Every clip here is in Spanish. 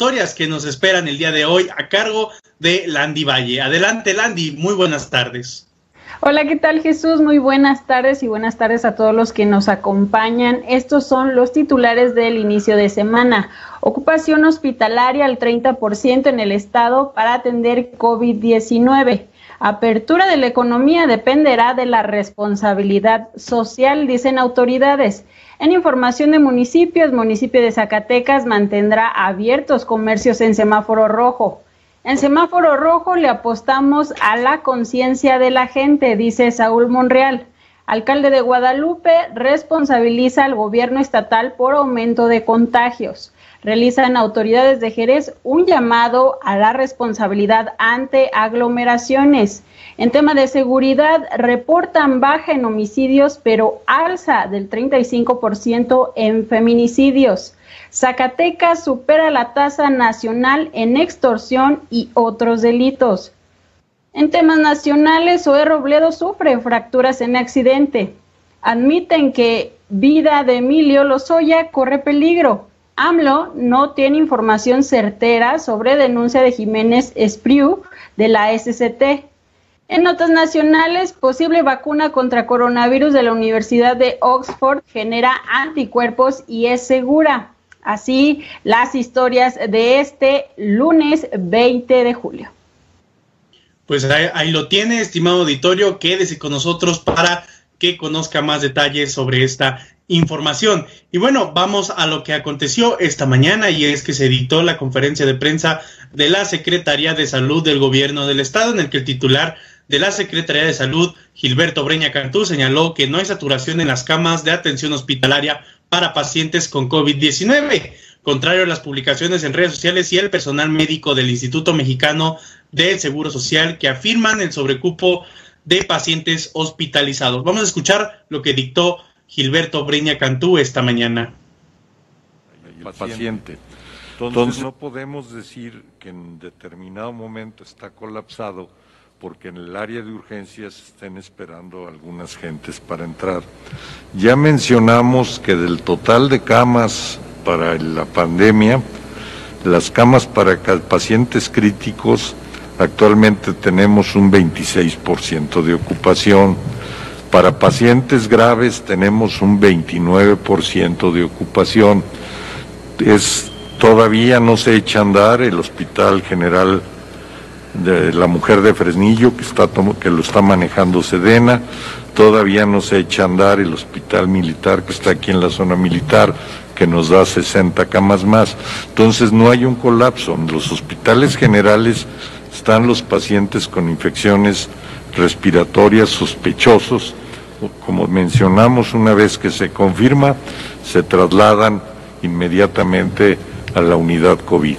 historias que nos esperan el día de hoy a cargo de Landy Valle. Adelante, Landy, muy buenas tardes. Hola, ¿qué tal Jesús? Muy buenas tardes y buenas tardes a todos los que nos acompañan. Estos son los titulares del inicio de semana. Ocupación hospitalaria al 30% en el estado para atender COVID-19. Apertura de la economía dependerá de la responsabilidad social, dicen autoridades. En información de municipios, municipio de Zacatecas mantendrá abiertos comercios en semáforo rojo. En semáforo rojo le apostamos a la conciencia de la gente, dice Saúl Monreal. Alcalde de Guadalupe responsabiliza al gobierno estatal por aumento de contagios. Realizan autoridades de Jerez un llamado a la responsabilidad ante aglomeraciones. En tema de seguridad, reportan baja en homicidios, pero alza del 35% en feminicidios. Zacatecas supera la tasa nacional en extorsión y otros delitos. En temas nacionales, Zoe Robledo sufre fracturas en accidente. Admiten que vida de Emilio Lozoya corre peligro. AMLO no tiene información certera sobre denuncia de Jiménez Espriu de la SCT. En notas nacionales, posible vacuna contra coronavirus de la Universidad de Oxford genera anticuerpos y es segura. Así las historias de este lunes 20 de julio. Pues ahí, lo tiene, estimado auditorio, quédese con nosotros para que conozca más detalles sobre esta información. Y bueno, vamos a lo que aconteció esta mañana y es que se editó la conferencia de prensa de la Secretaría de Salud del Gobierno del Estado en el que el titular de la Secretaría de Salud, Gilberto Breña Cantú, señaló que no hay saturación en las camas de atención hospitalaria para pacientes con COVID-19, contrario a las publicaciones en redes sociales y el personal médico del Instituto Mexicano del Seguro Social que afirman el sobrecupo de pacientes hospitalizados. Vamos a escuchar lo que dictó Gilberto Breña Cantú esta mañana. paciente. Entonces no podemos decir que en determinado momento está colapsado porque en el área de urgencias estén esperando algunas gentes para entrar. Ya mencionamos que del total de camas para la pandemia, las camas para pacientes críticos, actualmente tenemos un 26% de ocupación. Para pacientes graves tenemos un 29% de ocupación. Es, todavía no se echa a andar el Hospital General de la mujer de Fresnillo que, está, que lo está manejando Sedena, todavía no se echa a andar el hospital militar que está aquí en la zona militar, que nos da 60 camas más. Entonces no hay un colapso. En los hospitales generales están los pacientes con infecciones respiratorias sospechosos. Como mencionamos, una vez que se confirma, se trasladan inmediatamente a la unidad COVID.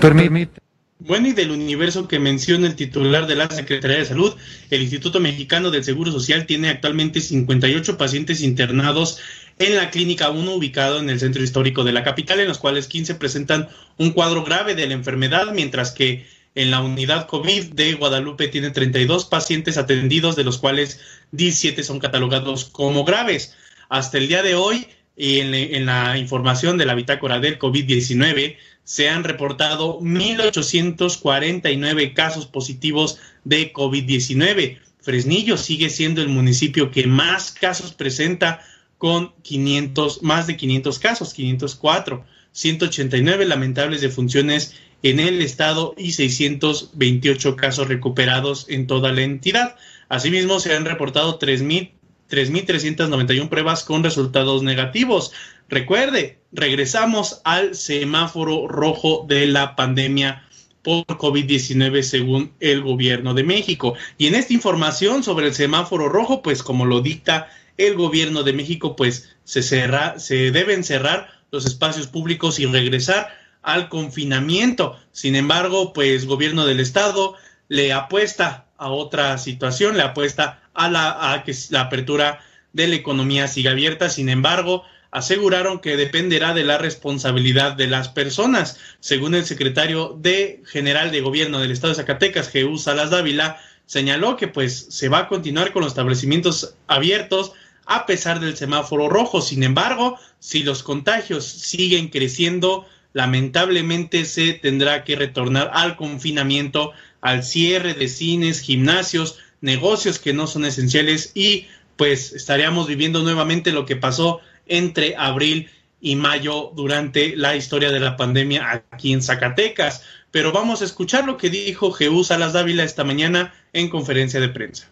Permite. Bueno, y del universo que menciona el titular de la Secretaría de Salud, el Instituto Mexicano del Seguro Social tiene actualmente 58 pacientes internados en la Clínica 1 ubicado en el centro histórico de la capital, en los cuales 15 presentan un cuadro grave de la enfermedad, mientras que en la unidad COVID de Guadalupe tiene 32 pacientes atendidos, de los cuales 17 son catalogados como graves. Hasta el día de hoy, en, en la información de la bitácora del COVID-19, se han reportado 1.849 casos positivos de COVID-19. Fresnillo sigue siendo el municipio que más casos presenta con 500, más de 500 casos, 504, 189 lamentables defunciones en el estado y 628 casos recuperados en toda la entidad. Asimismo, se han reportado 3.391 pruebas con resultados negativos. Recuerde, regresamos al semáforo rojo de la pandemia por COVID-19 según el gobierno de México. Y en esta información sobre el semáforo rojo, pues como lo dicta el gobierno de México, pues se, cerra, se deben cerrar los espacios públicos y regresar al confinamiento. Sin embargo, pues gobierno del estado le apuesta a otra situación, le apuesta a la a que la apertura de la economía siga abierta. Sin embargo, aseguraron que dependerá de la responsabilidad de las personas. Según el secretario de General de Gobierno del Estado de Zacatecas, Jesús Salas Dávila, señaló que pues se va a continuar con los establecimientos abiertos a pesar del semáforo rojo. Sin embargo, si los contagios siguen creciendo, lamentablemente se tendrá que retornar al confinamiento, al cierre de cines, gimnasios, negocios que no son esenciales y pues estaríamos viviendo nuevamente lo que pasó entre abril y mayo durante la historia de la pandemia aquí en Zacatecas. Pero vamos a escuchar lo que dijo Jesús Salas Dávila esta mañana en conferencia de prensa.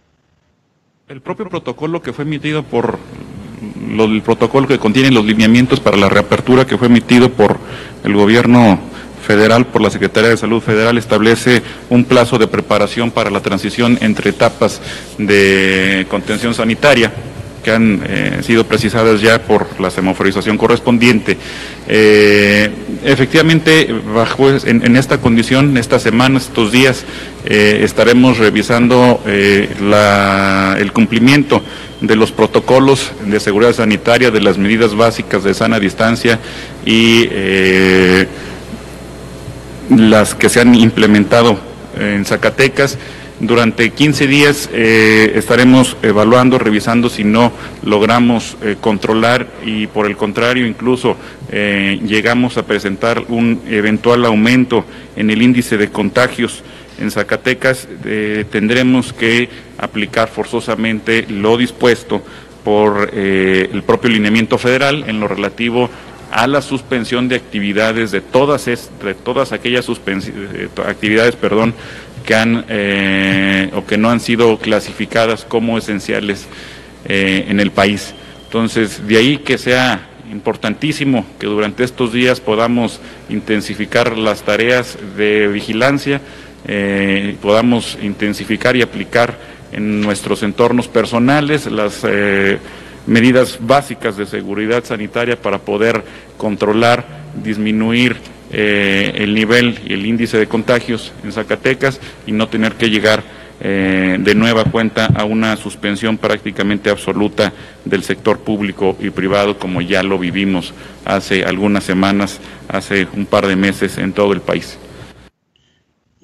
El propio protocolo que fue emitido por el protocolo que contiene los lineamientos para la reapertura que fue emitido por el gobierno federal, por la Secretaría de Salud Federal, establece un plazo de preparación para la transición entre etapas de contención sanitaria que han eh, sido precisadas ya por la semaforización correspondiente. Eh, efectivamente, bajo en, esta condición, estas semanas, estos días, eh, estaremos revisando el cumplimiento de los protocolos de seguridad sanitaria, de las medidas básicas de sana distancia y las que se han implementado en Zacatecas. Durante 15 días eh, estaremos evaluando, revisando si no logramos eh, controlar y por el contrario incluso eh, llegamos a presentar un eventual aumento en el índice de contagios en Zacatecas, tendremos que aplicar forzosamente lo dispuesto por el propio lineamiento federal en lo relativo a la suspensión de actividades de todas, de todas aquellas actividades perdón, que han eh, o que no han sido clasificadas como esenciales eh, en el país. Entonces, de ahí que sea importantísimo que durante estos días podamos intensificar las tareas de vigilancia, eh, podamos intensificar y aplicar en nuestros entornos personales las medidas básicas de seguridad sanitaria para poder controlar, disminuir eh, el nivel y el índice de contagios en Zacatecas y no tener que llegar eh, de nueva cuenta a una suspensión prácticamente absoluta del sector público y privado como ya lo vivimos hace algunas semanas, hace un par de meses en todo el país.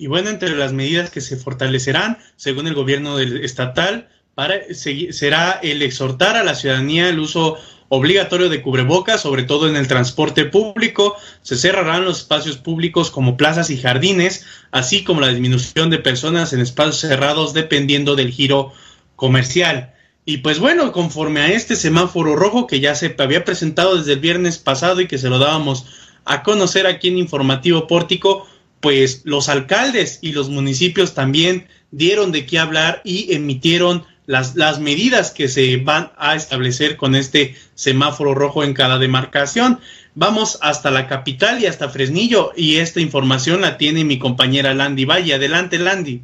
Y bueno, entre las medidas que se fortalecerán, según el gobierno estatal, para, será el exhortar a la ciudadanía el uso obligatorio de cubrebocas, sobre todo en el transporte público. Se cerrarán los espacios públicos como plazas y jardines, así como la disminución de personas en espacios cerrados dependiendo del giro comercial. Y pues bueno, conforme a este semáforo rojo que ya se había presentado desde el viernes pasado y que se lo dábamos a conocer aquí en Informativo Pórtico, pues los alcaldes y los municipios también dieron de qué hablar y emitieron las, las medidas que se van a establecer con este semáforo rojo en cada demarcación. Vamos hasta la capital y hasta Fresnillo y esta información la tiene mi compañera Landy Valle. Adelante, Landy.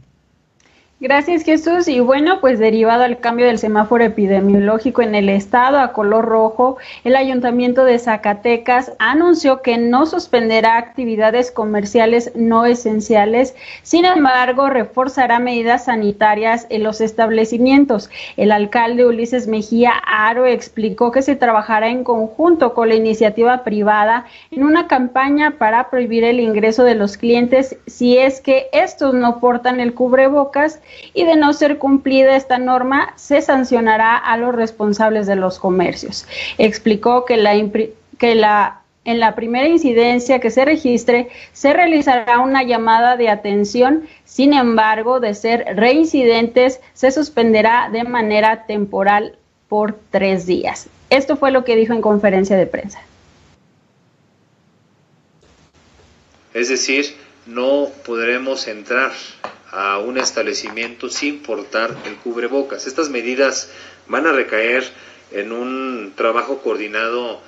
Gracias Jesús. Y bueno, pues derivado al cambio del semáforo epidemiológico en el estado a color rojo, el ayuntamiento de Zacatecas anunció que no suspenderá actividades comerciales no esenciales, sin embargo, reforzará medidas sanitarias en los establecimientos. El alcalde Ulises Mejía Aro explicó que se trabajará en conjunto con la iniciativa privada en una campaña para prohibir el ingreso de los clientes si es que estos no portan el cubrebocas y de no ser cumplida esta norma se sancionará a los responsables de los comercios. Explicó que la, en la primera incidencia que se registre, se realizará una llamada de atención. Sin embargo, de ser reincidentes, se suspenderá de manera temporal por tres días. Esto fue lo que dijo en conferencia de prensa. Es decir, no podremos entrar a un establecimiento sin portar el cubrebocas. Estas medidas van a recaer en un trabajo coordinado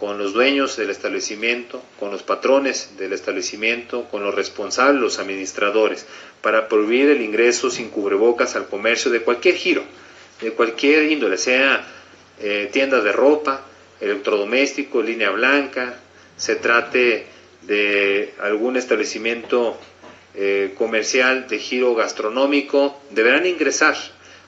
con los dueños del establecimiento, con los patrones del establecimiento, con los responsables, los administradores, para prohibir el ingreso sin cubrebocas al comercio de cualquier giro, de cualquier índole, sea eh, tienda de ropa, electrodoméstico, línea blanca, se trate de algún establecimiento eh, comercial de giro gastronómico deberán ingresar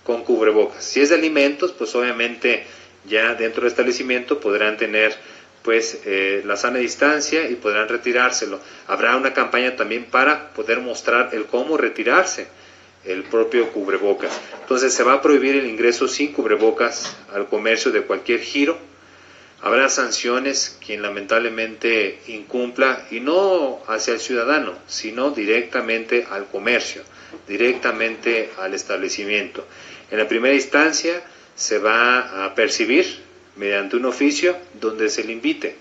con cubrebocas. Si es de alimentos, pues obviamente ya dentro del establecimiento podrán tener pues eh, la sana distancia y podrán retirárselo. Habrá una campaña también para poder mostrar el cómo retirarse el propio cubrebocas. Entonces se va a prohibir el ingreso sin cubrebocas al comercio de cualquier giro Habrá sanciones quien lamentablemente incumpla y no hacia el ciudadano, sino directamente al comercio, directamente al establecimiento. En la primera instancia se va a percibir mediante un oficio donde se le invite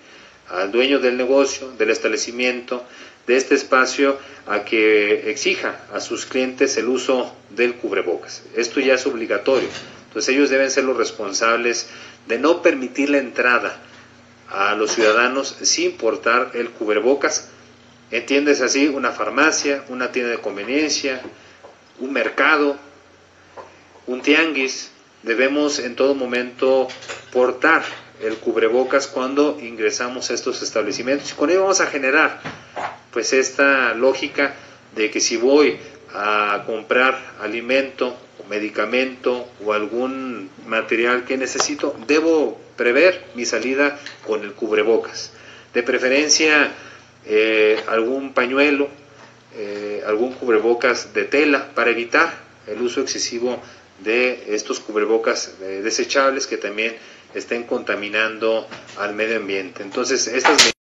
al dueño del negocio, del establecimiento, de este espacio a que exija a sus clientes el uso del cubrebocas. Esto ya es obligatorio. Entonces ellos deben ser los responsables de no permitir la entrada a los ciudadanos sin portar el cubrebocas. Entiendes así una farmacia, una tienda de conveniencia, un mercado, un tianguis. Debemos en todo momento portar el cubrebocas cuando ingresamos a estos establecimientos. Y con ello vamos a generar pues esta lógica de que si voy a comprar alimento medicamento o algún material que necesito, debo prever mi salida con el cubrebocas. De preferencia, eh, algún pañuelo, eh, algún cubrebocas de tela para evitar el uso excesivo de estos cubrebocas eh, desechables que también estén contaminando al medio ambiente. Entonces, estas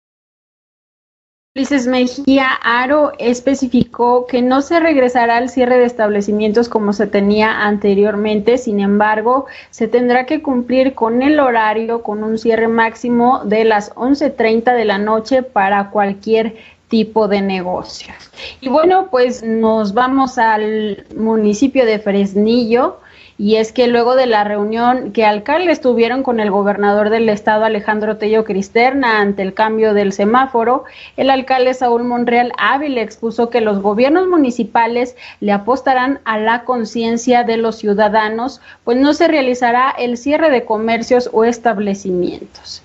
Ulises Mejía Aro especificó que no se regresará al cierre de establecimientos como se tenía anteriormente, sin embargo, se tendrá que cumplir con el horario con un cierre máximo de las 11.30 de la noche para cualquier tipo de negocios. Y bueno, pues nos vamos al municipio de Fresnillo y es que luego de la reunión que alcaldes tuvieron con el gobernador del estado Alejandro Tello Cristerna ante el cambio del semáforo, el alcalde Saúl Monreal Ávila expuso que los gobiernos municipales le apostarán a la conciencia de los ciudadanos, pues no se realizará el cierre de comercios o establecimientos.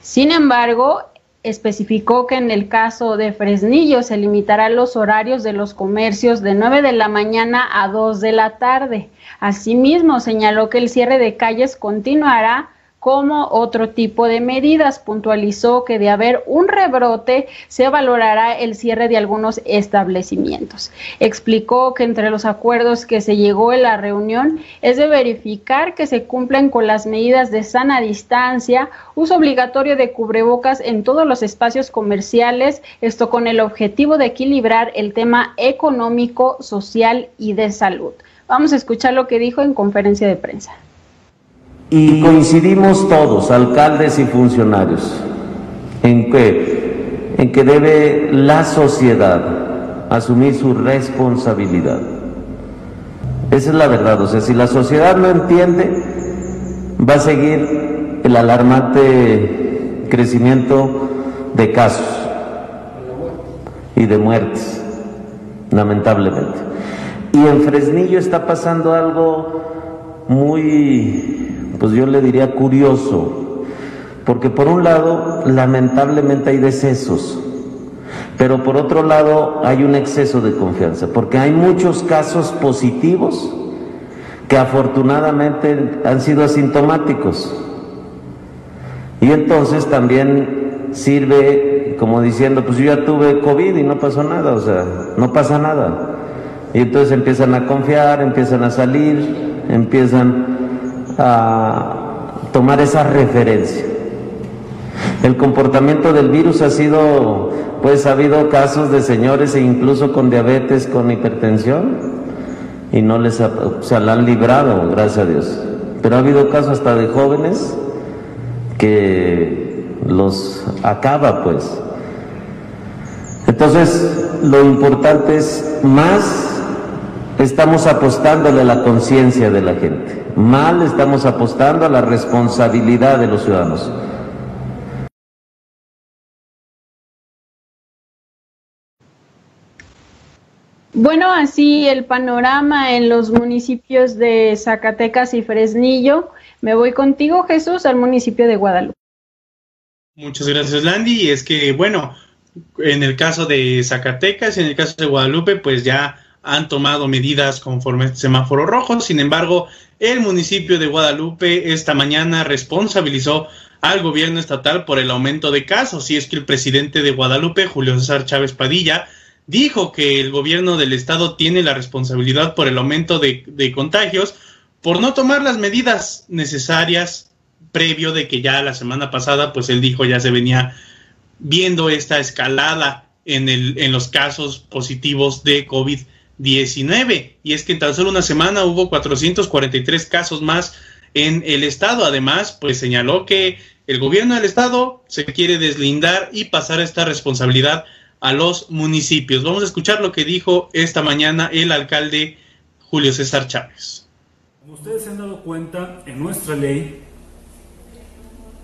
Sin embargo, especificó que en el caso de Fresnillo se limitará los horarios de los comercios de 9 de la mañana a 2 de la tarde. Asimismo, señaló que el cierre de calles continuará como otro tipo de medidas. Puntualizó que de haber un rebrote se valorará el cierre de algunos establecimientos. Explicó que entre los acuerdos que se llegó en la reunión es de verificar que se cumplen con las medidas de sana distancia, uso obligatorio de cubrebocas en todos los espacios comerciales, esto con el objetivo de equilibrar el tema económico, social y de salud. Vamos a escuchar lo que dijo en conferencia de prensa. Y coincidimos todos, alcaldes y funcionarios, en que, en que debe la sociedad asumir su responsabilidad. Esa es la verdad, o sea, si la sociedad no entiende, va a seguir el alarmante crecimiento de casos y de muertes, lamentablemente. Y en Fresnillo está pasando algo muy pues yo le diría curioso, porque por un lado, lamentablemente hay decesos, pero por otro lado hay un exceso de confianza, porque hay muchos casos positivos que afortunadamente han sido asintomáticos. Y entonces también sirve como diciendo, pues yo ya tuve COVID y no pasó nada, o sea, no pasa nada. Y entonces empiezan a confiar, empiezan a salir, empiezan a tomar esa referencia. El comportamiento del virus ha sido, pues ha habido casos de señores e incluso con diabetes, con hipertensión, y no les se la han librado, gracias a Dios. Pero ha habido casos hasta de jóvenes que los acaba, pues. Entonces, lo importante es más estamos apostándole a la conciencia de la gente. Mal estamos apostando a la responsabilidad de los ciudadanos. Bueno, así el panorama en los municipios de Zacatecas y Fresnillo. Me voy contigo, Jesús, al municipio de Guadalupe. Muchas gracias, Landy. Es que, bueno, en el caso de Zacatecas y en el caso de Guadalupe, pues ya han tomado medidas conforme este semáforo rojo. Sin embargo, el municipio de Guadalupe esta mañana responsabilizó al gobierno estatal por el aumento de casos. Y es que el presidente de Guadalupe, Julio César Chávez Padilla, dijo que el gobierno del estado tiene la responsabilidad por el aumento de, de contagios por no tomar las medidas necesarias previo de que ya la semana pasada, pues él dijo ya se venía viendo esta escalada en, el, en los casos positivos de COVID-19. Y es que en tan solo una semana hubo 443 casos más en el estado. Además, pues señaló que el gobierno del estado se quiere deslindar y pasar esta responsabilidad a los municipios. Vamos a escuchar lo que dijo esta mañana el alcalde Julio César Chávez. Como ustedes se han dado cuenta, en nuestra ley,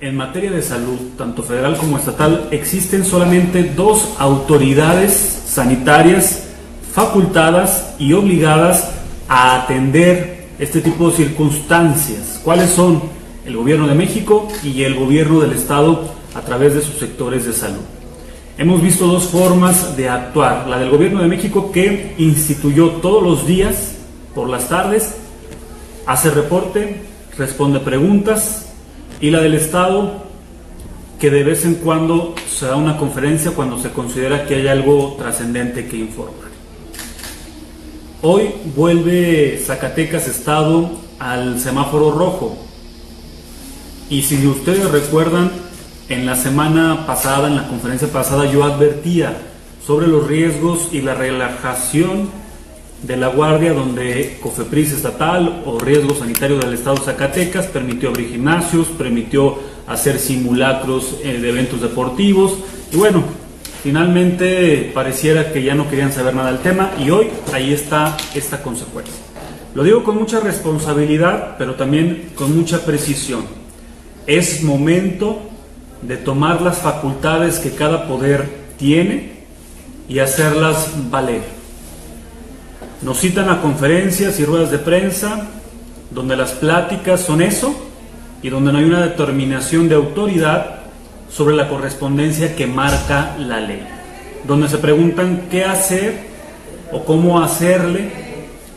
en materia de salud, tanto federal como estatal, existen solamente dos autoridades sanitarias facultadas y obligadas a atender este tipo de circunstancias. ¿Cuáles son? El gobierno de México y el gobierno del estado a través de sus sectores de salud. Hemos visto dos formas de actuar. La del gobierno de México que instituyó todos los días, por las tardes, hace reporte, responde preguntas, y la del Estado que de vez en cuando se da una conferencia cuando se considera que hay algo trascendente que informar. Hoy vuelve Zacatecas Estado al semáforo rojo. Y si ustedes recuerdan, en la semana pasada, en la conferencia pasada, yo advertía sobre los riesgos y la relajación de la Guardia, donde COFEPRIS estatal o Riesgo Sanitario del Estado de Zacatecas permitió abrir gimnasios, permitió hacer simulacros eh, de eventos deportivos. Y bueno, finalmente pareciera que ya no querían saber nada del tema y hoy ahí está esta consecuencia. Lo digo con mucha responsabilidad, pero también con mucha precisión. Es momento de tomar las facultades que cada poder tiene y hacerlas valer. Nos citan a conferencias y ruedas de prensa donde las pláticas son eso y donde no hay una determinación de autoridad sobre la correspondencia que marca la ley. Donde se preguntan qué hacer o cómo hacerle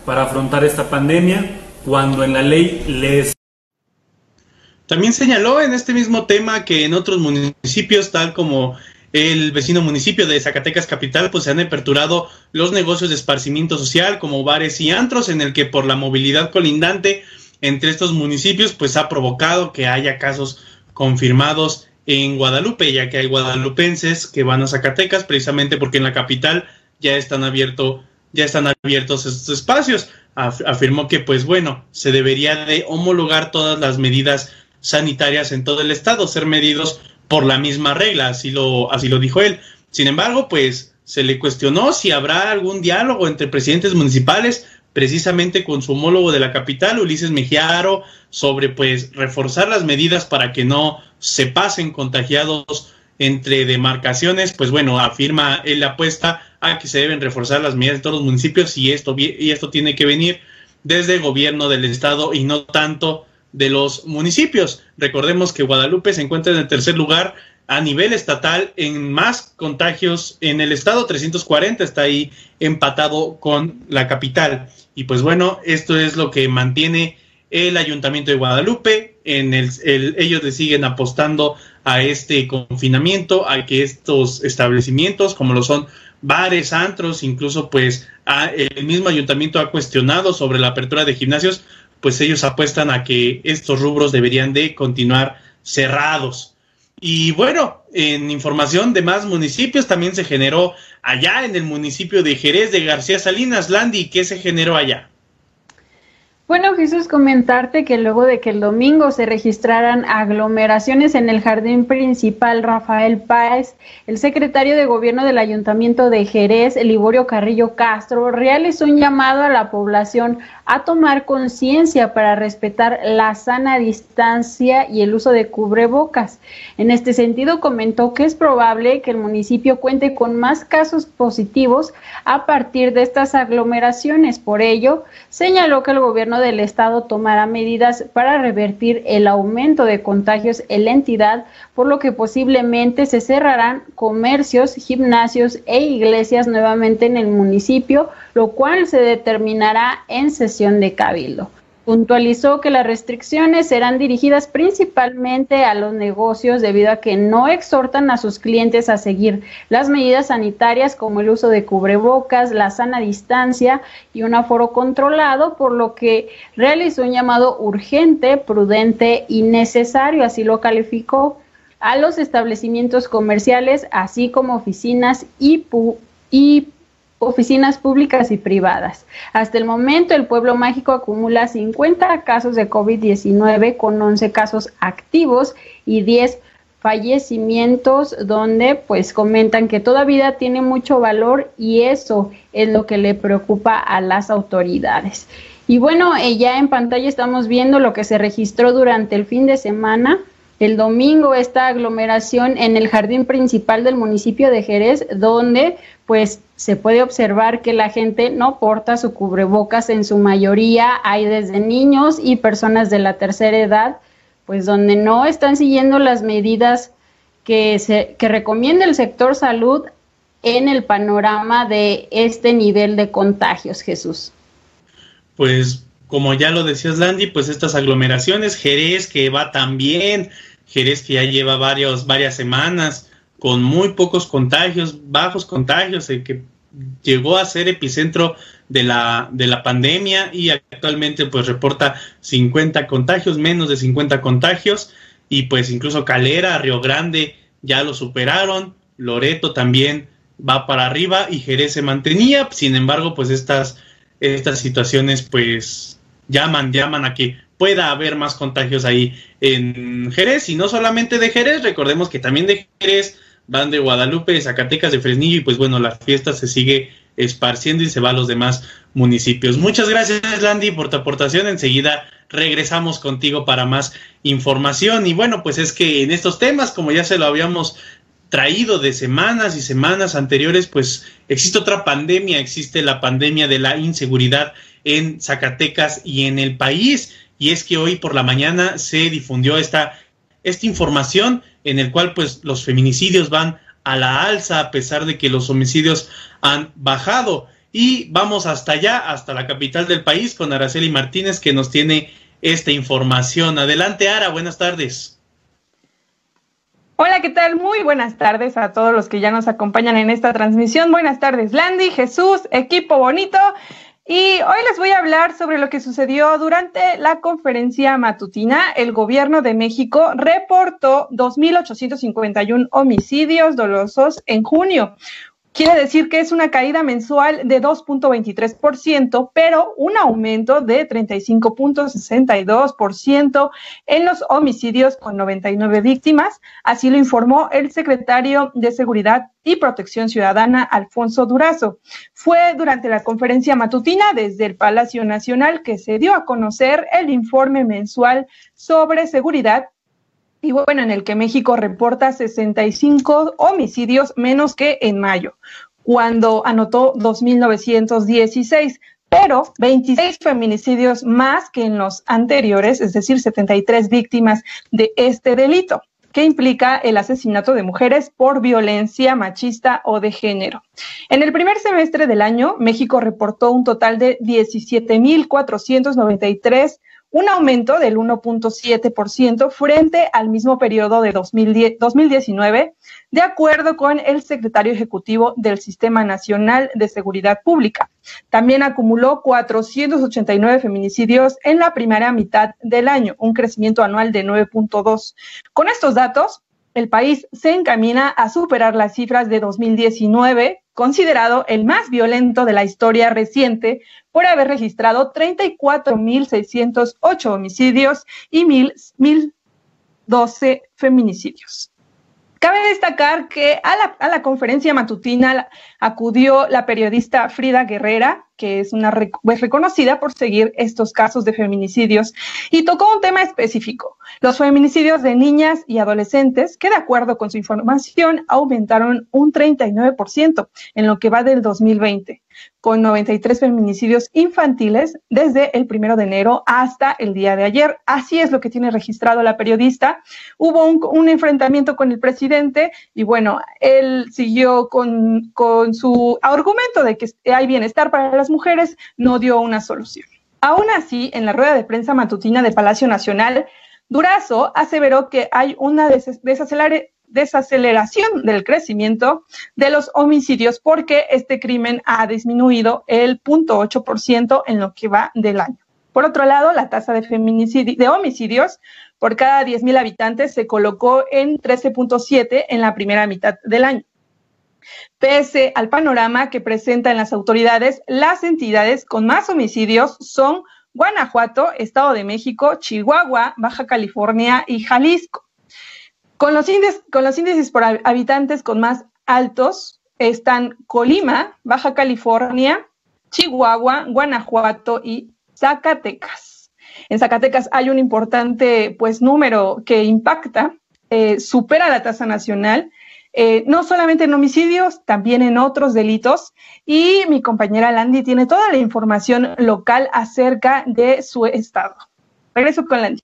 para afrontar esta pandemia cuando en la ley les también señaló en este mismo tema que en otros municipios, tal como el vecino municipio de Zacatecas Capital, pues se han aperturado los negocios de esparcimiento social como bares y antros, en el que por la movilidad colindante entre estos municipios, pues ha provocado que haya casos confirmados en Guadalupe, ya que hay guadalupenses que van a Zacatecas precisamente porque en la capital ya están abiertos ya están abiertos estos espacios. afirmó que pues bueno, se debería de homologar todas las medidas sanitarias en todo el estado, ser medidos por la misma regla, así lo, así lo dijo él. Sin embargo, pues se le cuestionó si habrá algún diálogo entre presidentes municipales, precisamente con su homólogo de la capital, Ulises Mejiaro, sobre pues reforzar las medidas para que no se pasen contagiados entre demarcaciones, pues bueno, afirma él la apuesta a que se deben reforzar las medidas de todos los municipios y esto, y esto tiene que venir desde el gobierno del estado y no tanto de los municipios. Recordemos que Guadalupe se encuentra en el tercer lugar a nivel estatal en más contagios en el estado, 340 está ahí empatado con la capital. Y pues bueno, esto es lo que mantiene el ayuntamiento de Guadalupe, en el, ellos le siguen apostando a este confinamiento, a que estos establecimientos, como lo son bares, antros, incluso pues el mismo ayuntamiento ha cuestionado sobre la apertura de gimnasios, pues ellos apuestan a que estos rubros deberían de continuar cerrados. Y bueno, en información de más municipios también se generó allá en el municipio de Jerez de García Salinas, Landy, ¿qué se generó allá? Bueno, Jesús, comentarte que luego de que el domingo se registraran aglomeraciones en el jardín principal Rafael Páez, el secretario de gobierno del ayuntamiento de Jerez, Liborio Carrillo Castro, realizó un llamado a la población a tomar conciencia para respetar la sana distancia y el uso de cubrebocas. En este sentido, comentó que es probable que el municipio cuente con más casos positivos a partir de estas aglomeraciones. Por ello, señaló que el gobierno del estado tomará medidas para revertir el aumento de contagios en la entidad, por lo que posiblemente se cerrarán comercios, gimnasios e iglesias nuevamente en el municipio, lo cual se determinará en sesión de cabildo. Puntualizó que las restricciones serán dirigidas principalmente a los negocios debido a que no exhortan a sus clientes a seguir las medidas sanitarias como el uso de cubrebocas, la sana distancia y un aforo controlado, por lo que realizó un llamado urgente, prudente y necesario, así lo calificó a los establecimientos comerciales, así como oficinas y, y oficinas públicas y privadas. Hasta el momento, el pueblo mágico acumula 50 casos de COVID-19 con 11 casos activos y 10 fallecimientos donde pues comentan que toda vida tiene mucho valor y eso es lo que le preocupa a las autoridades. Y bueno, eh, ya en pantalla estamos viendo lo que se registró durante el fin de semana. El domingo esta aglomeración en el jardín principal del municipio de Jerez, donde pues se puede observar que la gente no porta su cubrebocas en su mayoría, hay desde niños y personas de la tercera edad, pues donde no están siguiendo las medidas que, se, que recomienda el sector salud en el panorama de este nivel de contagios, Jesús. Pues como ya lo decías, Landy, pues estas aglomeraciones, Jerez que va también, Jerez que ya lleva varios, varias semanas, con muy pocos contagios, bajos contagios, el que llegó a ser epicentro de la, de la pandemia y actualmente pues reporta 50 contagios, menos de 50 contagios y pues incluso Calera, Río Grande ya lo superaron, Loreto también va para arriba y Jerez se mantenía, sin embargo pues estas, estas situaciones pues llaman, llaman a que pueda haber más contagios ahí en Jerez y no solamente de Jerez, recordemos que también de Jerez van de Guadalupe, Zacatecas, de Fresnillo y pues bueno, la fiesta se sigue esparciendo y se va a los demás municipios. Muchas gracias Landy por tu aportación. Enseguida regresamos contigo para más información y bueno, pues es que en estos temas, como ya se lo habíamos traído de semanas y semanas anteriores, pues existe otra pandemia, existe la pandemia de la inseguridad en Zacatecas y en el país. Y es que hoy por la mañana se difundió esta, esta información en el cual pues los feminicidios van a la alza a pesar de que los homicidios han bajado. Y vamos hasta allá, hasta la capital del país, con Araceli Martínez que nos tiene esta información. Adelante, Ara, buenas tardes. Hola, ¿qué tal? Muy buenas tardes a todos los que ya nos acompañan en esta transmisión. Buenas tardes, Landy, Jesús, equipo bonito. Y hoy les voy a hablar sobre lo que sucedió durante la conferencia matutina. El gobierno de México reportó 2.851 homicidios dolosos en junio, Quiere decir que es una caída mensual de 2.23%, pero un aumento de 35.62% en los homicidios con 99 víctimas. Así lo informó el secretario de Seguridad y Protección Ciudadana, Alfonso Durazo. Fue durante la conferencia matutina desde el Palacio Nacional que se dio a conocer el informe mensual sobre seguridad y bueno, en el que México reporta 65 homicidios menos que en mayo, cuando anotó 2.916, pero 26 feminicidios más que en los anteriores, es decir, 73 víctimas de este delito que implica el asesinato de mujeres por violencia machista o de género. En el primer semestre del año, México reportó un total de 17.493 un aumento del 1.7% frente al mismo periodo de 2019, de acuerdo con el secretario ejecutivo del Sistema Nacional de Seguridad Pública. También acumuló 489 feminicidios en la primera mitad del año, un crecimiento anual de 9.2. Con estos datos, el país se encamina a superar las cifras de 2019, considerado el más violento de la historia reciente por haber registrado 34.608 homicidios y 1.012 feminicidios. Cabe destacar que a la, conferencia matutina acudió la periodista Frida Guerrera, que es una pues, reconocida por seguir estos casos de feminicidios, y tocó un tema específico, los feminicidios de niñas y adolescentes, que de acuerdo con su información aumentaron un 39% en lo que va del 2020 con 93 feminicidios infantiles desde el primero de enero hasta el día de ayer. Así es lo que tiene registrado la periodista. Hubo un, enfrentamiento con el presidente y bueno, él siguió con, con su argumento de que hay bienestar para las mujeres, no dio una solución. Aún así, en la rueda de prensa matutina de Palacio Nacional, Durazo aseveró que hay una desaceleración del crecimiento de los homicidios porque este crimen ha disminuido el 0.8% en lo que va del año. Por otro lado, la tasa de, de homicidios por cada 10.000 habitantes se colocó en 13.7 en la primera mitad del año. Pese al panorama que presentan las autoridades, las entidades con más homicidios son Guanajuato, Estado de México, Chihuahua, Baja California y Jalisco. Con los, índices, con los índices por habitantes con más altos están Colima, Baja California, Chihuahua, Guanajuato y Zacatecas. En Zacatecas hay un importante pues, número que impacta, eh, supera la tasa nacional, eh, no solamente en homicidios, también en otros delitos. Y mi compañera Landy tiene toda la información local acerca de su estado. Regreso con Landy.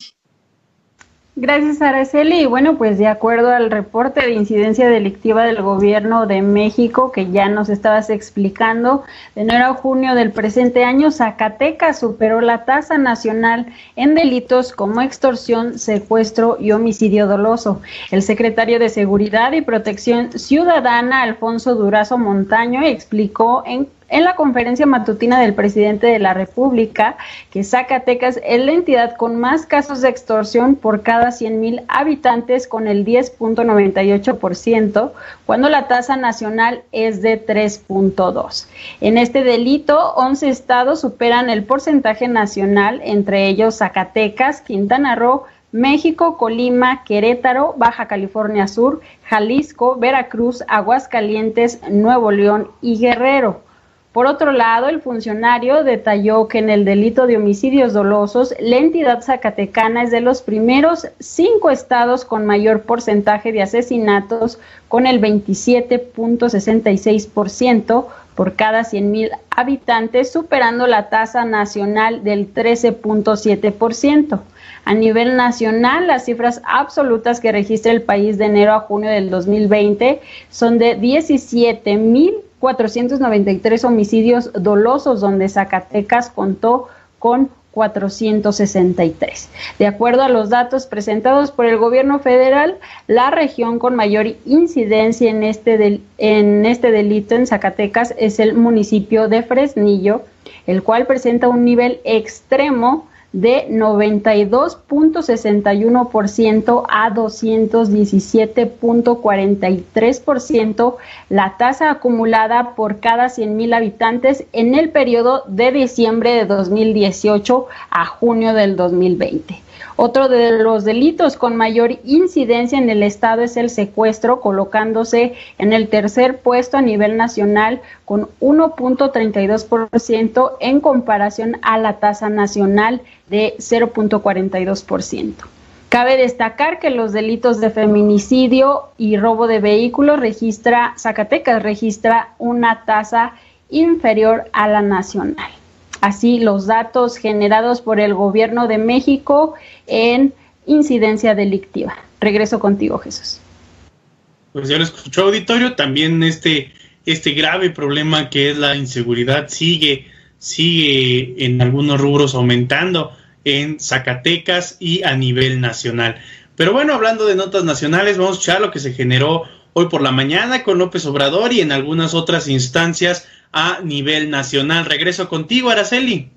Gracias, Araceli. Y bueno, pues de acuerdo al reporte de incidencia delictiva del gobierno de México, que ya nos estabas explicando, de enero a junio del presente año, Zacatecas superó la tasa nacional en delitos como extorsión, secuestro y homicidio doloso. El secretario de Seguridad y Protección Ciudadana, Alfonso Durazo Montaño, explicó en en la conferencia matutina del presidente de la República que Zacatecas es la entidad con más casos de extorsión por cada 100 mil habitantes con el 10.98%, cuando la tasa nacional es de 3.2. En este delito, 11 estados superan el porcentaje nacional, entre ellos Zacatecas, Quintana Roo, México, Colima, Querétaro, Baja California Sur, Jalisco, Veracruz, Aguascalientes, Nuevo León y Guerrero. Por otro lado, el funcionario detalló que en el delito de homicidios dolosos, la entidad zacatecana es de los primeros cinco estados con mayor porcentaje de asesinatos, con el 27.66% por cada 100.000 habitantes, superando la tasa nacional del 13.7%. A nivel nacional, las cifras absolutas que registra el país de enero a junio del 2020 son de 17.000 493 homicidios dolosos, donde Zacatecas contó con 463. De acuerdo a los datos presentados por el gobierno federal, la región con mayor incidencia en este, en este delito en Zacatecas es el municipio de Fresnillo, el cual presenta un nivel extremo de 92.61% a 217.43% la tasa acumulada por cada 100.000 habitantes en el periodo de diciembre de 2018 a junio del 2020. Otro de los delitos con mayor incidencia en el Estado es el secuestro, colocándose en el tercer puesto a nivel nacional con 1.32% en comparación a la tasa nacional de 0.42%. Cabe destacar que los delitos de feminicidio y robo de vehículos registra, Zacatecas registra una tasa inferior a la nacional así los datos generados por el gobierno de México en incidencia delictiva. Regreso contigo, Jesús. Pues ya lo escuchó auditorio, también este, este grave problema que es la inseguridad sigue, sigue en algunos rubros aumentando en Zacatecas y a nivel nacional. Pero bueno, hablando de notas nacionales, vamos a escuchar lo que se generó hoy por la mañana con López Obrador y en algunas otras instancias a nivel nacional. Regreso contigo, Araceli.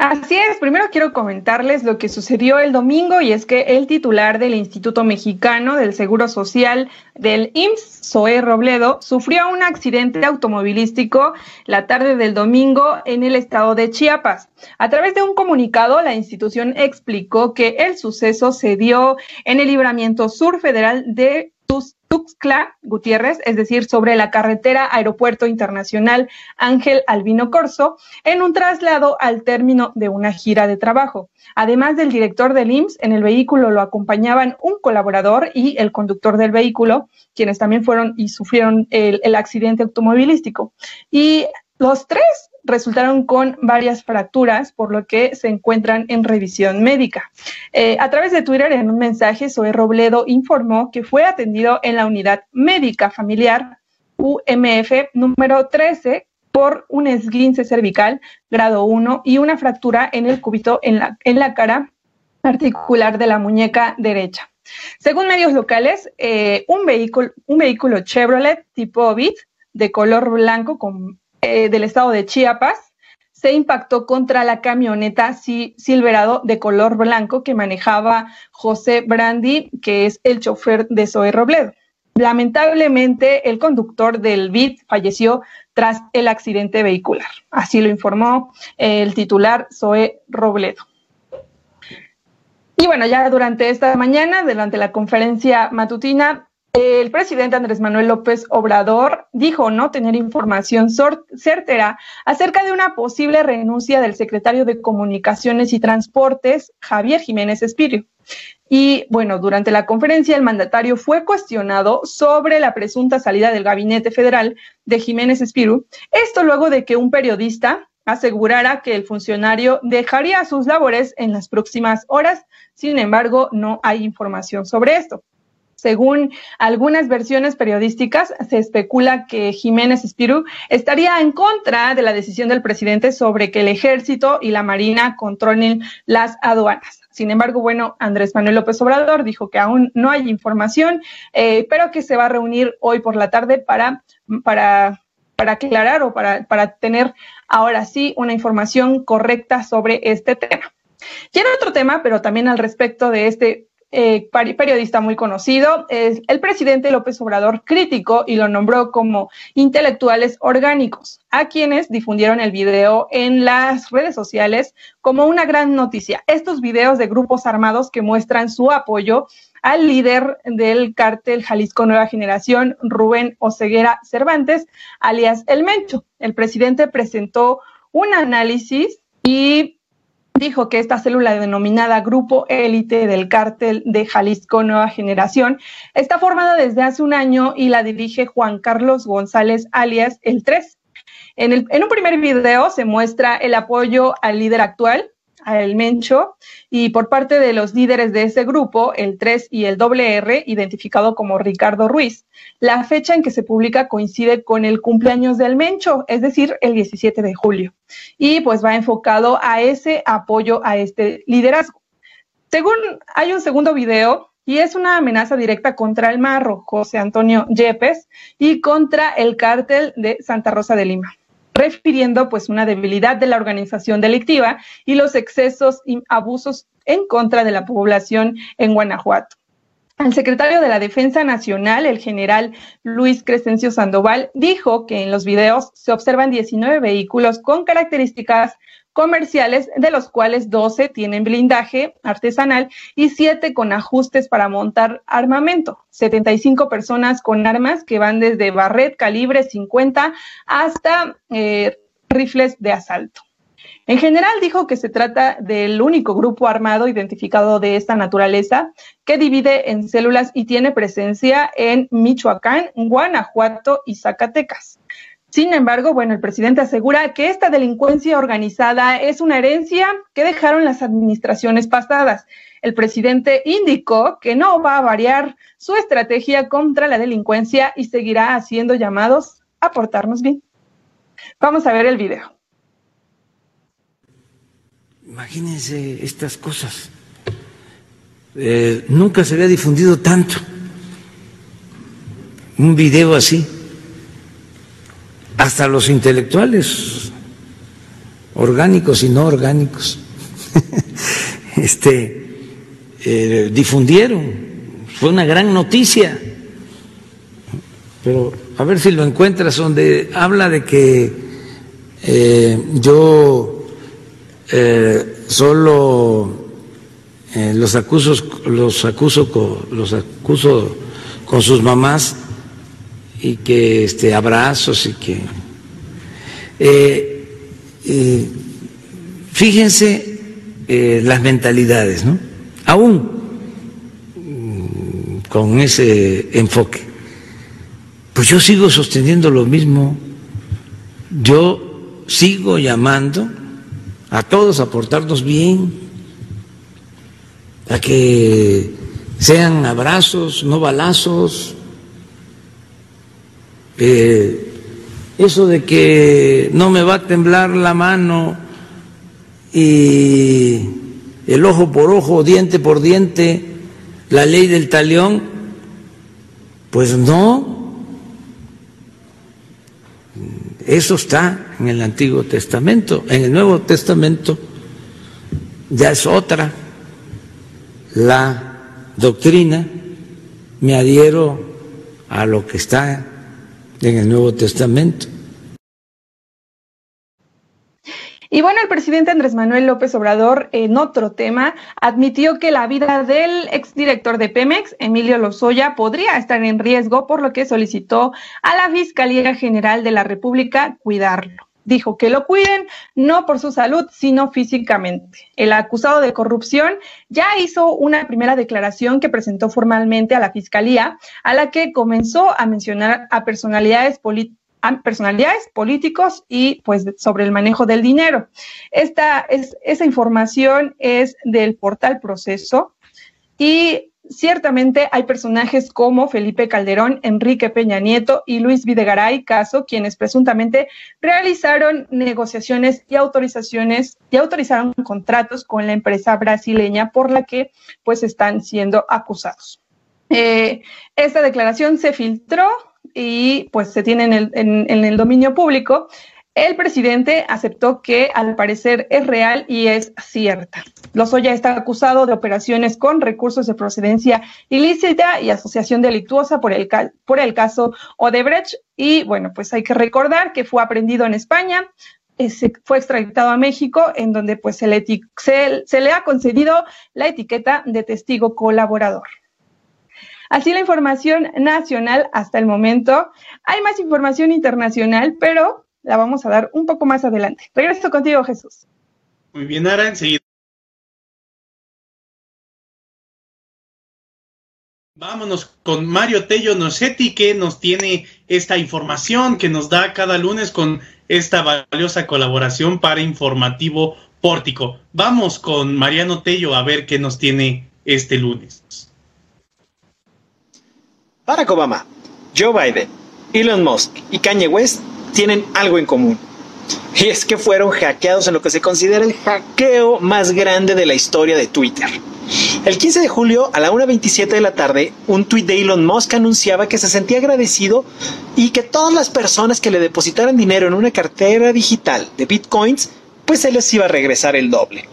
Así es, primero quiero comentarles lo que sucedió el domingo y es que el titular del Instituto Mexicano del Seguro Social del IMSS, Zoé Robledo, sufrió un accidente automovilístico la tarde del domingo en el estado de Chiapas. A través de un comunicado, la institución explicó que el suceso se dio en el libramiento sur federal de Tuxtla Gutiérrez, es decir, sobre la carretera Aeropuerto Internacional Ángel Albino Corso, en un traslado al término de una gira de trabajo. Además del director del IMSS, en el vehículo lo acompañaban un colaborador y el conductor del vehículo, quienes también fueron y sufrieron el, el accidente automovilístico. Y los tres resultaron con varias fracturas, por lo que se encuentran en revisión médica. Eh, a través de Twitter, en un mensaje, Zoe Robledo informó que fue atendido en la unidad médica familiar UMF número 13 por un esguince cervical grado 1 y una fractura en el cúbito en la, en la cara articular de la muñeca derecha. Según medios locales, eh, un, vehículo, un vehículo Chevrolet tipo Beat de color blanco con, eh, del estado de Chiapas se impactó contra la camioneta Silverado de color blanco que manejaba José Brandi, que es el chofer de Zoe Robledo. Lamentablemente, el conductor del BIT falleció tras el accidente vehicular. Así lo informó el titular Zoe Robledo. Y bueno, ya durante esta mañana, durante la conferencia matutina, el presidente Andrés Manuel López Obrador dijo no tener información certera acerca de una posible renuncia del secretario de Comunicaciones y Transportes, Javier Jiménez Espirio. Y bueno, durante la conferencia el mandatario fue cuestionado sobre la presunta salida del gabinete federal de Jiménez Espiru, esto luego de que un periodista asegurara que el funcionario dejaría sus labores en las próximas horas. Sin embargo, no hay información sobre esto. Según algunas versiones periodísticas, se especula que Jiménez Espirú estaría en contra de la decisión del presidente sobre que el ejército y la marina controlen las aduanas. Sin embargo, bueno, Andrés Manuel López Obrador dijo que aún no hay información, eh, pero que se va a reunir hoy por la tarde para, para, para aclarar o para, para tener ahora sí una información correcta sobre este tema. Y en otro tema, pero también al respecto de este eh, periodista muy conocido, es el presidente López Obrador crítico y lo nombró como intelectuales orgánicos, a quienes difundieron el video en las redes sociales como una gran noticia. Estos videos de grupos armados que muestran su apoyo al líder del cártel Jalisco Nueva Generación, Rubén Oceguera Cervantes, alias El Mencho. El presidente presentó un análisis y dijo que esta célula denominada Grupo Élite del Cártel de Jalisco Nueva Generación está formada desde hace un año y la dirige Juan Carlos González, alias El 3. En, un primer video se muestra el apoyo al líder actual, al Mencho, y por parte de los líderes de ese grupo, el 3 y el R, identificado como Ricardo Ruiz. La fecha en que se publica coincide con el cumpleaños del Mencho, es decir, el 17 de julio. Y pues va enfocado a ese apoyo a este liderazgo. Según hay un segundo video y es una amenaza directa contra el marro, José Antonio Yepes, y contra el cártel de Santa Rosa de Lima refiriendo pues una debilidad de la organización delictiva y los excesos y abusos en contra de la población en Guanajuato. El secretario de la Defensa Nacional, el general Luis Crescencio Sandoval, dijo que en los videos se observan 19 vehículos con características comerciales, de los cuales 12 tienen blindaje artesanal y 7 con ajustes para montar armamento. 75 personas con armas que van desde barret calibre 50 hasta eh, rifles de asalto. En general dijo que se trata del único grupo armado identificado de esta naturaleza que divide en células y tiene presencia en Michoacán, Guanajuato y Zacatecas. Sin embargo, bueno, el presidente asegura que esta delincuencia organizada es una herencia que dejaron las administraciones pasadas. El presidente indicó que no va a variar su estrategia contra la delincuencia y seguirá haciendo llamados a portarnos bien. Vamos a ver el video. Imagínense estas cosas. Eh, nunca se había difundido tanto un video así hasta los intelectuales orgánicos y no orgánicos este, eh, difundieron. Fue una gran noticia. Pero a ver si lo encuentras donde habla de que eh, yo eh, solo los acuso, los los acuso con sus mamás y que este, abrazos y que... Eh, eh, fíjense eh, las mentalidades, ¿no? Aún mm, con ese enfoque. Pues yo sigo sosteniendo lo mismo. Yo sigo llamando a todos a portarnos bien, a que sean abrazos, no balazos, eh, eso de que no me va a temblar la mano y el ojo por ojo, diente por diente, la ley del talión, pues no, eso está en el Antiguo Testamento, en el Nuevo Testamento ya es otra. La doctrina, me adhiero a lo que está en el Nuevo Testamento. Y bueno, el presidente Andrés Manuel López Obrador, en otro tema, admitió que la vida del exdirector de Pemex, Emilio Lozoya, podría estar en riesgo, por lo que solicitó a la Fiscalía General de la República cuidarlo. Dijo que lo cuiden no por su salud, sino físicamente. El acusado de corrupción ya hizo una primera declaración que presentó formalmente a la Fiscalía, a la que comenzó a mencionar a personalidades políticas políticos y pues sobre el manejo del dinero. Esta es, esa información es del portal Proceso y ciertamente hay personajes como Felipe Calderón, Enrique Peña Nieto y Luis Videgaray Caso, quienes presuntamente realizaron negociaciones y autorizaciones y autorizaron contratos con la empresa brasileña por la que pues están siendo acusados. Eh, esta declaración se filtró y pues se tiene en el, dominio público, el presidente aceptó que al parecer es real y es cierta. Lozoya está acusado de operaciones con recursos de procedencia ilícita y asociación delictuosa por el, por el caso Odebrecht. Y bueno, pues hay que recordar que fue aprendido en España, fue extraditado a México, en donde pues se le ha concedido la etiqueta de testigo colaborador. Así la información nacional hasta el momento. Hay más información internacional, pero la vamos a dar un poco más adelante. Regreso contigo, Jesús. Muy bien, Ara, enseguida. Vámonos con Mario Tello Nocetti, que nos tiene esta información que nos da cada lunes con esta valiosa colaboración para Informativo Pórtico. Vamos con Mariano Tello a ver qué nos tiene este lunes. Barack Obama, Joe Biden, Elon Musk y Kanye West tienen algo en común. Y es que fueron hackeados en lo que se considera el hackeo más grande de la historia de Twitter. El 15 de julio a la 1.27 de la tarde, un tuit de Elon Musk anunciaba que se sentía agradecido y que todas las personas que le depositaran dinero en una cartera digital de bitcoins, pues se les iba a regresar el doble.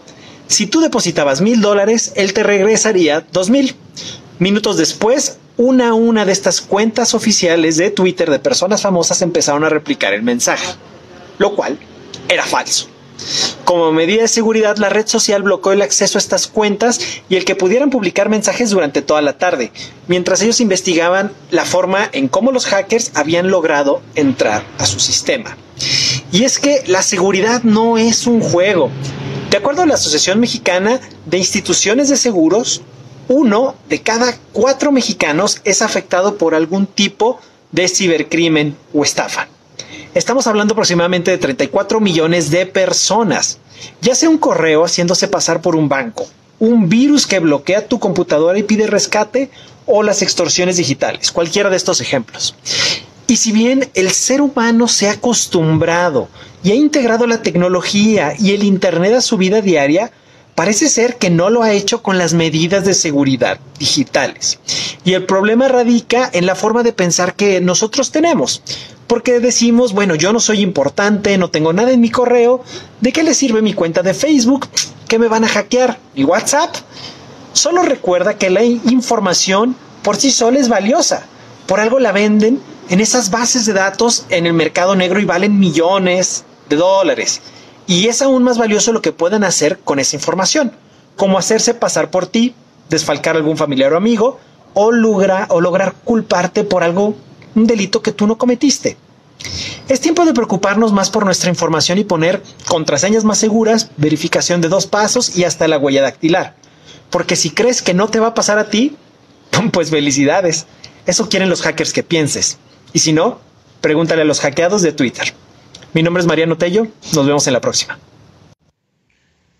Si tú depositabas mil dólares, él te regresaría dos mil. Minutos después, una a una de estas cuentas oficiales de Twitter de personas famosas empezaron a replicar el mensaje, lo cual era falso. Como medida de seguridad, la red social bloqueó el acceso a estas cuentas y el que pudieran publicar mensajes durante toda la tarde, mientras ellos investigaban la forma en cómo los hackers habían logrado entrar a su sistema. Y es que la seguridad no es un juego. De acuerdo a la Asociación Mexicana de Instituciones de Seguros, uno de cada cuatro mexicanos es afectado por algún tipo de cibercrimen o estafa. Estamos hablando aproximadamente de 34 millones de personas, ya sea un correo haciéndose pasar por un banco, un virus que bloquea tu computadora y pide rescate o las extorsiones digitales, cualquiera de estos ejemplos. Y si bien el ser humano se ha acostumbrado y ha integrado la tecnología y el Internet a su vida diaria, parece ser que no lo ha hecho con las medidas de seguridad digitales. Y el problema radica en la forma de pensar que nosotros tenemos. Porque decimos, bueno, yo no soy importante, no tengo nada en mi correo, ¿de qué le sirve mi cuenta de Facebook? ¿Qué me van a hackear? ¿Mi WhatsApp? Solo recuerda que la información por sí sola es valiosa. Por algo la venden en esas bases de datos en el mercado negro y valen millones de dólares. Y es aún más valioso lo que puedan hacer con esa información, como hacerse pasar por ti, desfalcar a algún familiar o amigo, o, o lograr culparte por algo, un delito que tú no cometiste. Es tiempo de preocuparnos más por nuestra información y poner contraseñas más seguras, verificación de dos pasos y hasta la huella dactilar. Porque si crees que no te va a pasar a ti, pues felicidades. Eso quieren los hackers que pienses. Y si no, pregúntale a los hackeados de Twitter. Mi nombre es Mariano Tello. Nos vemos en la próxima.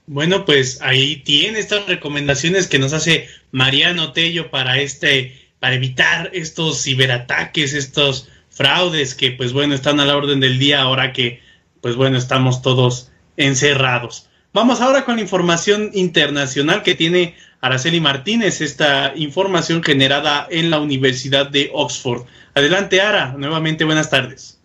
Bueno, pues ahí tiene estas recomendaciones que nos hace Mariano Tello para este, para evitar estos ciberataques, estos fraudes que pues bueno están a la orden del día ahora que pues bueno estamos todos encerrados. Vamos ahora con la información internacional que tiene Araceli Martínez, esta información generada en la Universidad de Oxford. Adelante, Ara, nuevamente buenas tardes.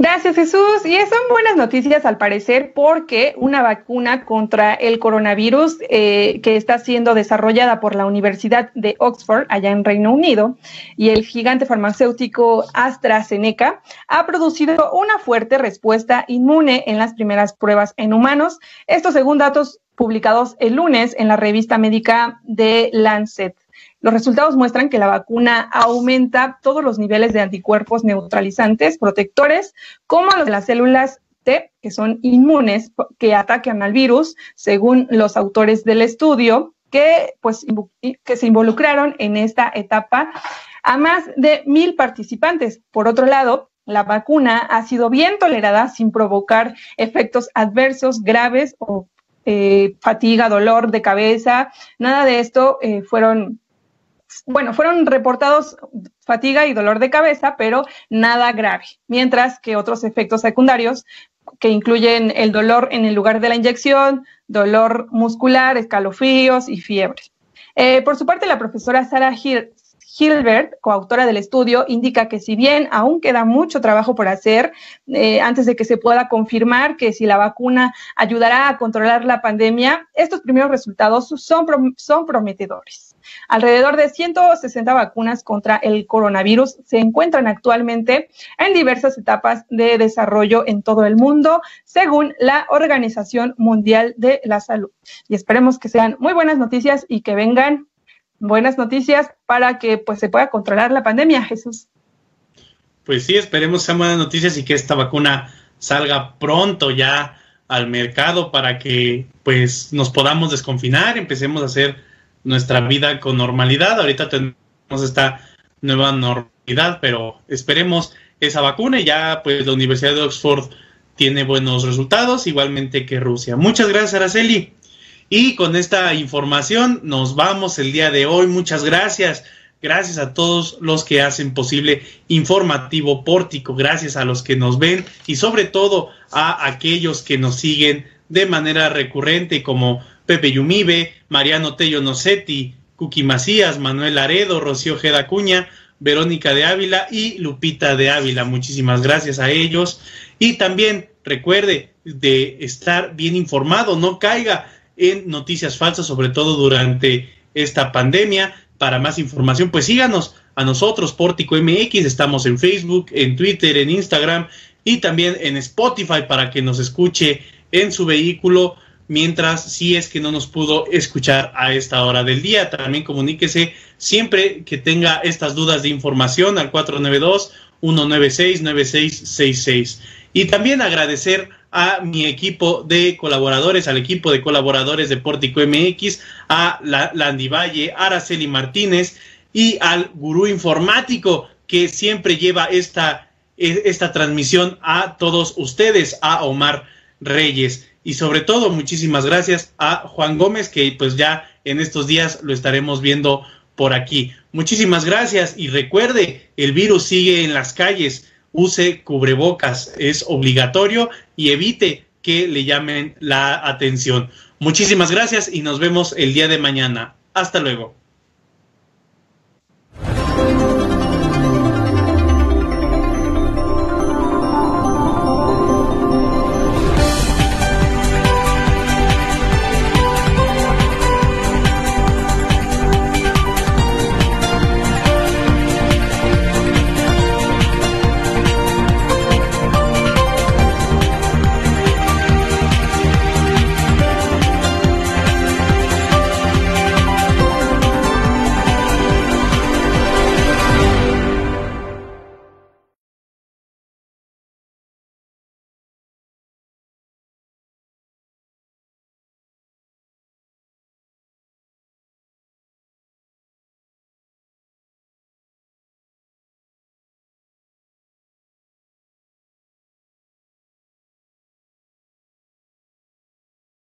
Gracias Jesús. Y son buenas noticias al parecer porque una vacuna contra el coronavirus eh, que está siendo desarrollada por la Universidad de Oxford allá en Reino Unido y el gigante farmacéutico AstraZeneca ha producido una fuerte respuesta inmune en las primeras pruebas en humanos. Esto según datos publicados el lunes en la revista médica de Lancet. Los resultados muestran que la vacuna aumenta todos los niveles de anticuerpos neutralizantes, protectores, como los de las células T, que son inmunes, que atacan al virus, según los autores del estudio, que, pues, que se involucraron en esta etapa a más de mil participantes. Por otro lado, la vacuna ha sido bien tolerada sin provocar efectos adversos graves o eh, fatiga, dolor de cabeza, nada de esto eh, fueron bueno, fueron reportados fatiga y dolor de cabeza, pero nada grave, mientras que otros efectos secundarios que incluyen el dolor en el lugar de la inyección, dolor muscular, escalofríos y fiebre. Eh, por su parte, la profesora Sarah Hilbert, coautora del estudio, indica que si bien aún queda mucho trabajo por hacer eh, antes de que se pueda confirmar que si la vacuna ayudará a controlar la pandemia, estos primeros resultados son prometedores. Alrededor de 160 vacunas contra el coronavirus se encuentran actualmente en diversas etapas de desarrollo en todo el mundo, según la Organización Mundial de la Salud. Y esperemos que sean muy buenas noticias y que vengan buenas noticias para que pues se pueda controlar la pandemia, Jesús. Pues sí, esperemos sean buenas noticias y que esta vacuna salga pronto ya al mercado para que pues nos podamos desconfinar, empecemos a hacer nuestra vida con normalidad. Ahorita tenemos esta nueva normalidad, pero esperemos esa vacuna y ya pues la Universidad de Oxford tiene buenos resultados, igualmente que Rusia. Muchas gracias, Araceli. Y con esta información nos vamos el día de hoy. Muchas gracias. Gracias a todos los que hacen posible Informativo Pórtico. Gracias a los que nos ven y sobre todo a aquellos que nos siguen de manera recurrente como Pepe Yumibe, Mariano Tello Nocetti, Cuqui Macías, Manuel Aredo, Rocío Geda Cuña, Verónica de Ávila y Lupita de Ávila. Muchísimas gracias a ellos. Y también recuerde de estar bien informado, no caiga en noticias falsas, sobre todo durante esta pandemia. Para más información, pues síganos a nosotros, Pórtico MX, estamos en Facebook, en Twitter, en Instagram y también en Spotify para que nos escuche en su vehículo mientras si es que no nos pudo escuchar a esta hora del día. También comuníquese siempre que tenga estas dudas de información al 492 196 9666. Y también agradecer a mi equipo de colaboradores, al equipo de colaboradores de Pórtico MX, a la Landy Valle, Araceli Martínez y al gurú informático que siempre lleva esta, e, esta transmisión a todos ustedes, a Omar Reyes y sobre todo muchísimas gracias a Juan Gómez que pues ya en estos días lo estaremos viendo por aquí. Muchísimas gracias y recuerde, el virus sigue en las calles, use cubrebocas, es obligatorio y evite que le llamen la atención. Muchísimas gracias y nos vemos el día de mañana. Hasta luego.